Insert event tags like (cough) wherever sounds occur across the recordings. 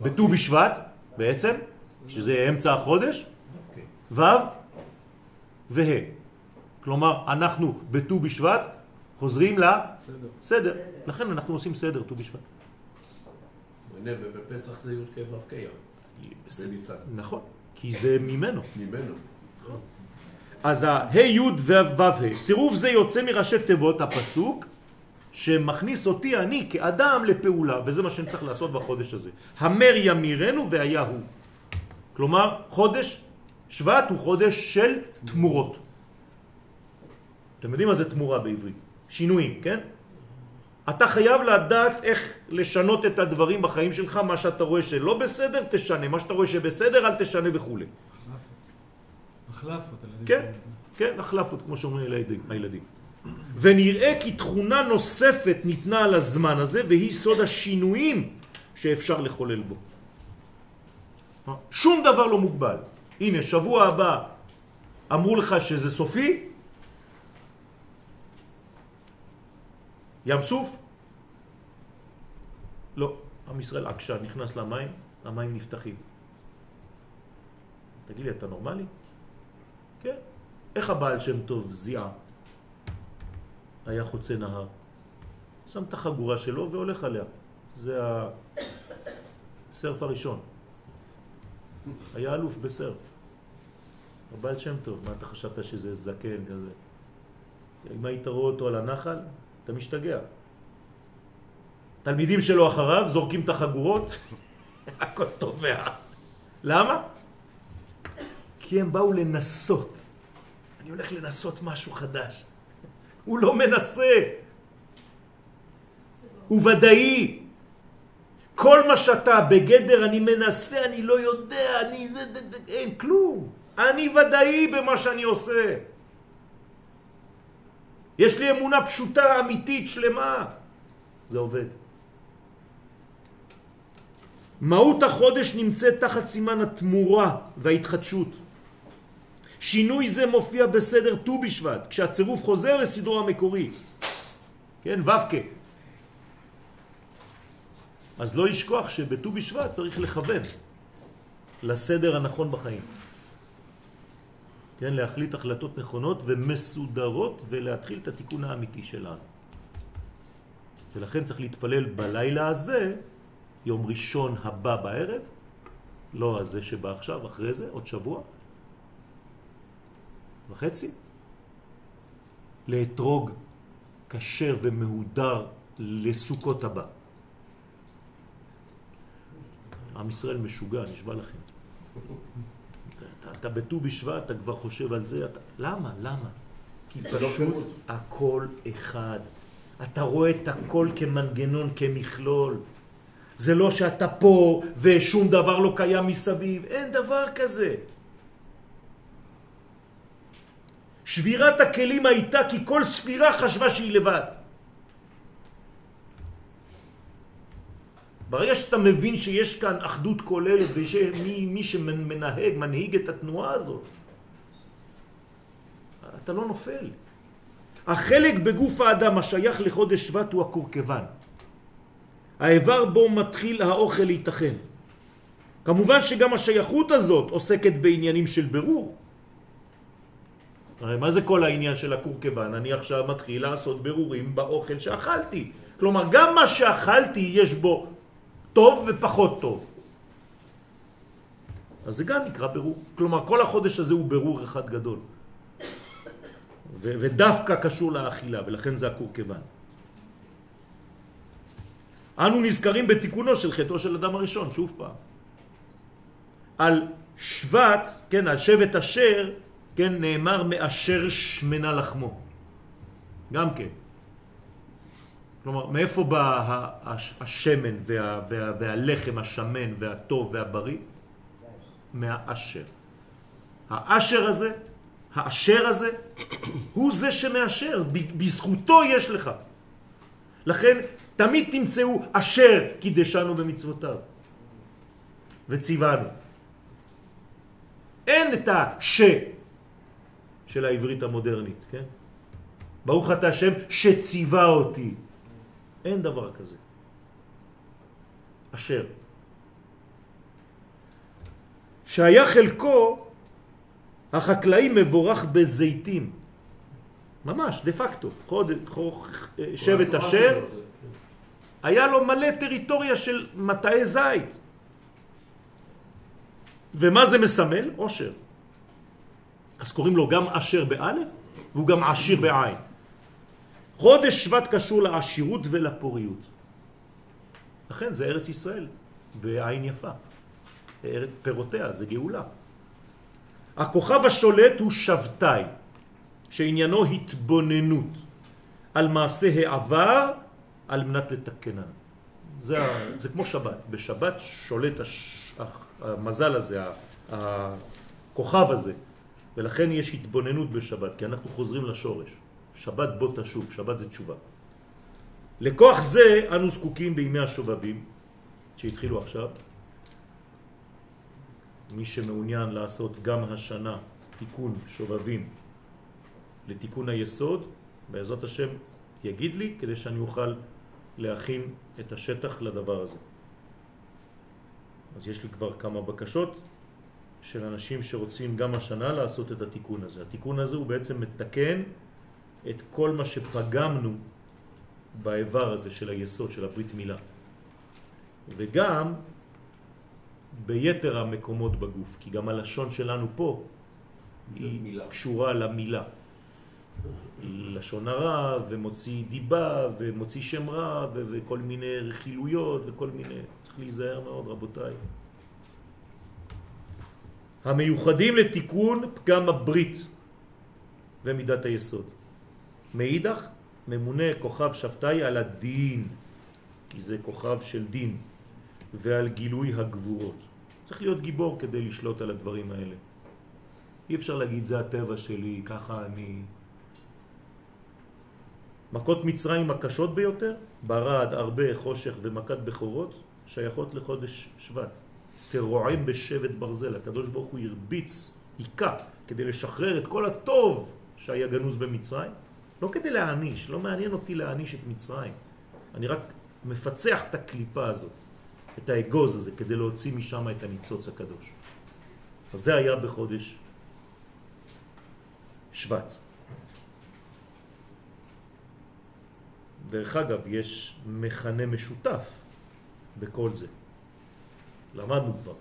בט"ו בשבט בעצם, שזה אמצע החודש, ו' וה'. כלומר, אנחנו בט"ו בשבט חוזרים לסדר. לכן אנחנו עושים סדר ט"ו בשבט. בפסח זה י"ק ו"ק נכון, כי זה ממנו. ממנו. אז ה-ה' י' ו' צירוף זה יוצא מראשי תיבות הפסוק שמכניס אותי אני כאדם לפעולה, וזה מה שאני צריך לעשות בחודש הזה. המר ימירנו והיה הוא. כלומר, חודש שבט הוא חודש של תמורות. אתם יודעים מה זה תמורה בעברית? שינויים, כן? אתה חייב לדעת איך לשנות את הדברים בחיים שלך, מה שאתה רואה שלא בסדר, תשנה, מה שאתה רואה שבסדר, אל תשנה וכו'. החלפות. כן, כן, החלפות, כמו שאומרים הילדים. ונראה כי תכונה נוספת ניתנה על הזמן הזה, והיא סוד השינויים שאפשר לחולל בו. שום דבר לא מוגבל. הנה, שבוע הבא אמרו לך שזה סופי, ים סוף? לא. עם ישראל עקשה, נכנס למים, המים נפתחים. תגיד לי, אתה נורמלי? כן. איך הבעל שם טוב זיעה? היה חוצה נהר. שם את החגורה שלו והולך עליה. זה הסרף הראשון. היה אלוף בסרף. הבעל שם טוב, מה אתה חשבת שזה זקן כזה? אם היית רואה אותו על הנחל, אתה משתגע. תלמידים שלו אחריו זורקים את החגורות, (laughs) הכל טובע. למה? כי הם באו לנסות. אני הולך לנסות משהו חדש. הוא לא מנסה. הוא ודאי. כל מה שאתה בגדר אני מנסה, אני לא יודע, אני זה, אין כלום. אני ודאי במה שאני עושה. יש לי אמונה פשוטה, אמיתית, שלמה. זה עובד. מהות החודש נמצאת תחת סימן התמורה וההתחדשות. שינוי זה מופיע בסדר ט"ו בשבט, כשהצירוף חוזר לסדרו המקורי. כן, ו"ק. אז לא ישכוח שבט"ו בשבט צריך לכוון לסדר הנכון בחיים. כן, להחליט החלטות נכונות ומסודרות ולהתחיל את התיקון האמיתי שלנו. ולכן צריך להתפלל בלילה הזה, יום ראשון הבא בערב, לא הזה שבא עכשיו, אחרי זה, עוד שבוע וחצי, לאתרוג כשר ומהודר לסוכות הבא. עם ישראל משוגע, נשבע לכם. אתה, אתה בט"ו בשבט, אתה כבר חושב על זה, אתה... למה? למה? כי לא פשוט הכל אחד. אתה רואה את הכל כמנגנון, כמכלול. זה לא שאתה פה ושום דבר לא קיים מסביב, אין דבר כזה. שבירת הכלים הייתה כי כל ספירה חשבה שהיא לבד. ברגע שאתה מבין שיש כאן אחדות כוללת ומי מי שמנהג, מנהיג את התנועה הזאת, אתה לא נופל. החלק בגוף האדם השייך לחודש שבט הוא הקורקבן. האיבר בו מתחיל האוכל להתאחן. כמובן שגם השייכות הזאת עוסקת בעניינים של ברור. הרי מה זה כל העניין של הקורקבן? אני עכשיו מתחיל לעשות ברורים באוכל שאכלתי. כלומר, גם מה שאכלתי יש בו טוב ופחות טוב. אז זה גם נקרא ברור. כלומר, כל החודש הזה הוא ברור אחד גדול. ודווקא קשור לאכילה, ולכן זה הקורקבן. אנו נזכרים בתיקונו של חטאו של אדם הראשון, שוב פעם. על שבט, כן, על שבט אשר, כן, נאמר מאשר שמנה לחמו. גם כן. כלומר, מאיפה בא השמן וה, וה, והלחם השמן והטוב והבריא? מהאשר. האשר הזה, האשר הזה, הוא זה שמאשר, בזכותו יש לך. לכן תמיד תמצאו אשר קידשנו במצוותיו וציוונו. אין את הש של העברית המודרנית, כן? ברוך אתה השם שציווה אותי. אין דבר כזה. אשר. שהיה חלקו החקלאי מבורך בזיתים. ממש, דה פקטו. חוד, חוד, שבט אשר, היה לו מלא טריטוריה של מטעי זית. ומה זה מסמל? עושר. אז קוראים לו גם אשר באלף, והוא גם עשיר בעין. חודש שבט קשור לעשירות ולפוריות. לכן זה ארץ ישראל, בעין יפה. פירותיה, זה גאולה. הכוכב השולט הוא שבתאי, שעניינו התבוננות על מעשה העבר על מנת לתקנה. זה, זה כמו שבת. בשבת שולט הש, המזל הזה, הכוכב הזה, ולכן יש התבוננות בשבת, כי אנחנו חוזרים לשורש. שבת בוא תשוב, שבת זה תשובה. לכוח זה אנו זקוקים בימי השובבים, שהתחילו עכשיו. מי שמעוניין לעשות גם השנה תיקון שובבים לתיקון היסוד, בעזרת השם יגיד לי, כדי שאני אוכל להכין את השטח לדבר הזה. אז יש לי כבר כמה בקשות של אנשים שרוצים גם השנה לעשות את התיקון הזה. התיקון הזה הוא בעצם מתקן את כל מה שפגמנו באיבר הזה של היסוד, של הברית מילה. וגם ביתר המקומות בגוף, כי גם הלשון שלנו פה היא מילה. קשורה למילה. לשון הרע ומוציא דיבה ומוציא שם רע וכל מיני רכילויות וכל מיני... צריך להיזהר מאוד רבותיי. המיוחדים לתיקון פגם הברית ומידת היסוד. מאידך ממונה כוכב שבתאי על הדין, כי זה כוכב של דין, ועל גילוי הגבורות. צריך להיות גיבור כדי לשלוט על הדברים האלה. אי אפשר להגיד זה הטבע שלי, ככה אני... מכות מצרים הקשות ביותר, ברד, הרבה, חושך ומכת בכורות, שייכות לחודש שבט. תרועם בשבט ברזל, הקדוש ברוך הוא הרביץ, היכה, כדי לשחרר את כל הטוב שהיה גנוז במצרים, לא כדי להעניש, לא מעניין אותי להעניש את מצרים. אני רק מפצח את הקליפה הזאת, את האגוז הזה, כדי להוציא משם את הניצוץ הקדוש. אז זה היה בחודש שבט. דרך אגב, יש מכנה משותף בכל זה. למדנו כבר.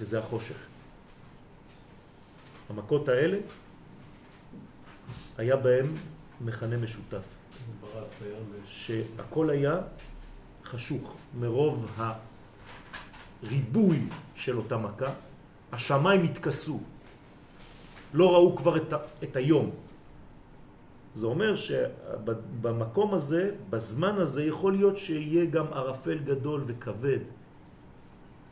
וזה החושך. המכות האלה היה בהם מכנה משותף. שהכל היה חשוך מרוב הריבוי של אותה מכה. השמיים התכסו, לא ראו כבר את, ה, את היום. זה אומר שבמקום הזה, בזמן הזה, יכול להיות שיהיה גם ערפל גדול וכבד.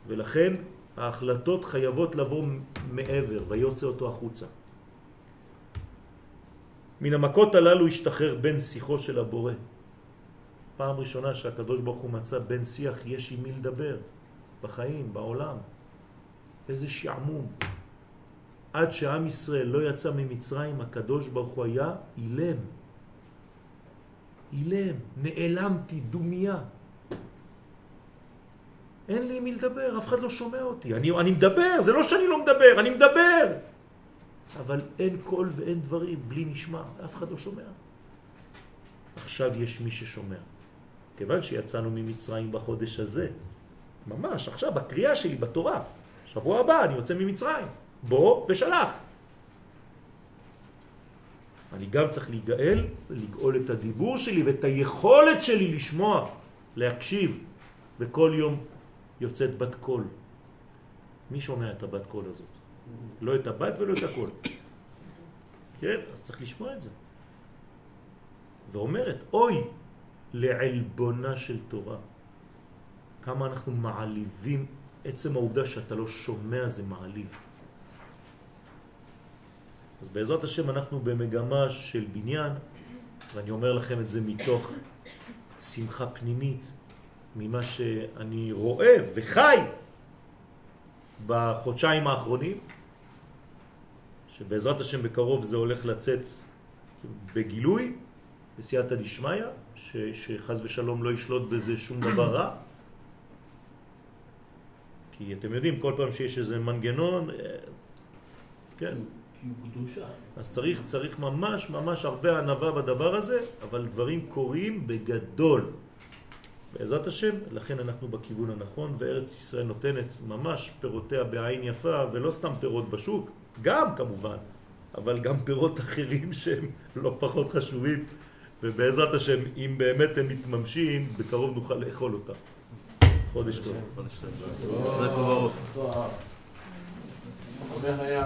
ולכן ההחלטות חייבות לבוא מעבר ויוצא אותו החוצה. מן המכות הללו השתחרר בן שיחו של הבורא. פעם ראשונה שהקדוש ברוך הוא מצא בן שיח יש עם מי לדבר בחיים, בעולם. איזה שעמום. עד שעם ישראל לא יצא ממצרים, הקדוש ברוך הוא היה אילם. אילם, נעלמתי, דומיה. אין לי מי לדבר, אף אחד לא שומע אותי. אני, אני מדבר, זה לא שאני לא מדבר, אני מדבר. אבל אין קול ואין דברים, בלי נשמע, אף אחד לא שומע. עכשיו יש מי ששומע. כיוון שיצאנו ממצרים בחודש הזה, ממש עכשיו בקריאה שלי בתורה, שבוע הבא אני יוצא ממצרים, בוא ושלח. אני גם צריך להיגאל, לגאול את הדיבור שלי ואת היכולת שלי לשמוע, להקשיב, וכל יום יוצאת בת קול. מי שומע את הבת קול הזאת? לא את הבת ולא את הקול. כן, אז צריך לשמוע את זה. ואומרת, אוי לעלבונה של תורה. כמה אנחנו מעליבים, עצם העובדה שאתה לא שומע זה מעליב. אז בעזרת השם אנחנו במגמה של בניין, ואני אומר לכם את זה מתוך שמחה פנימית, ממה שאני רואה וחי בחודשיים האחרונים, שבעזרת השם בקרוב זה הולך לצאת בגילוי, בסייעתא דשמיא, שחז ושלום לא ישלוט בזה שום דבר רע, כי אתם יודעים, כל פעם שיש איזה מנגנון, אה, כן. כי הוא קדושה. אז צריך, צריך ממש ממש הרבה ענבה בדבר הזה, אבל דברים קורים בגדול. בעזרת השם, לכן אנחנו בכיוון הנכון, וארץ ישראל נותנת ממש פירותיה בעין יפה, ולא סתם פירות בשוק, גם כמובן, אבל גם פירות אחרים שהם לא פחות חשובים, ובעזרת השם, אם באמת הם מתממשים, בקרוב נוכל לאכול אותם. חודש טוב. חודש טוב. אומר היה,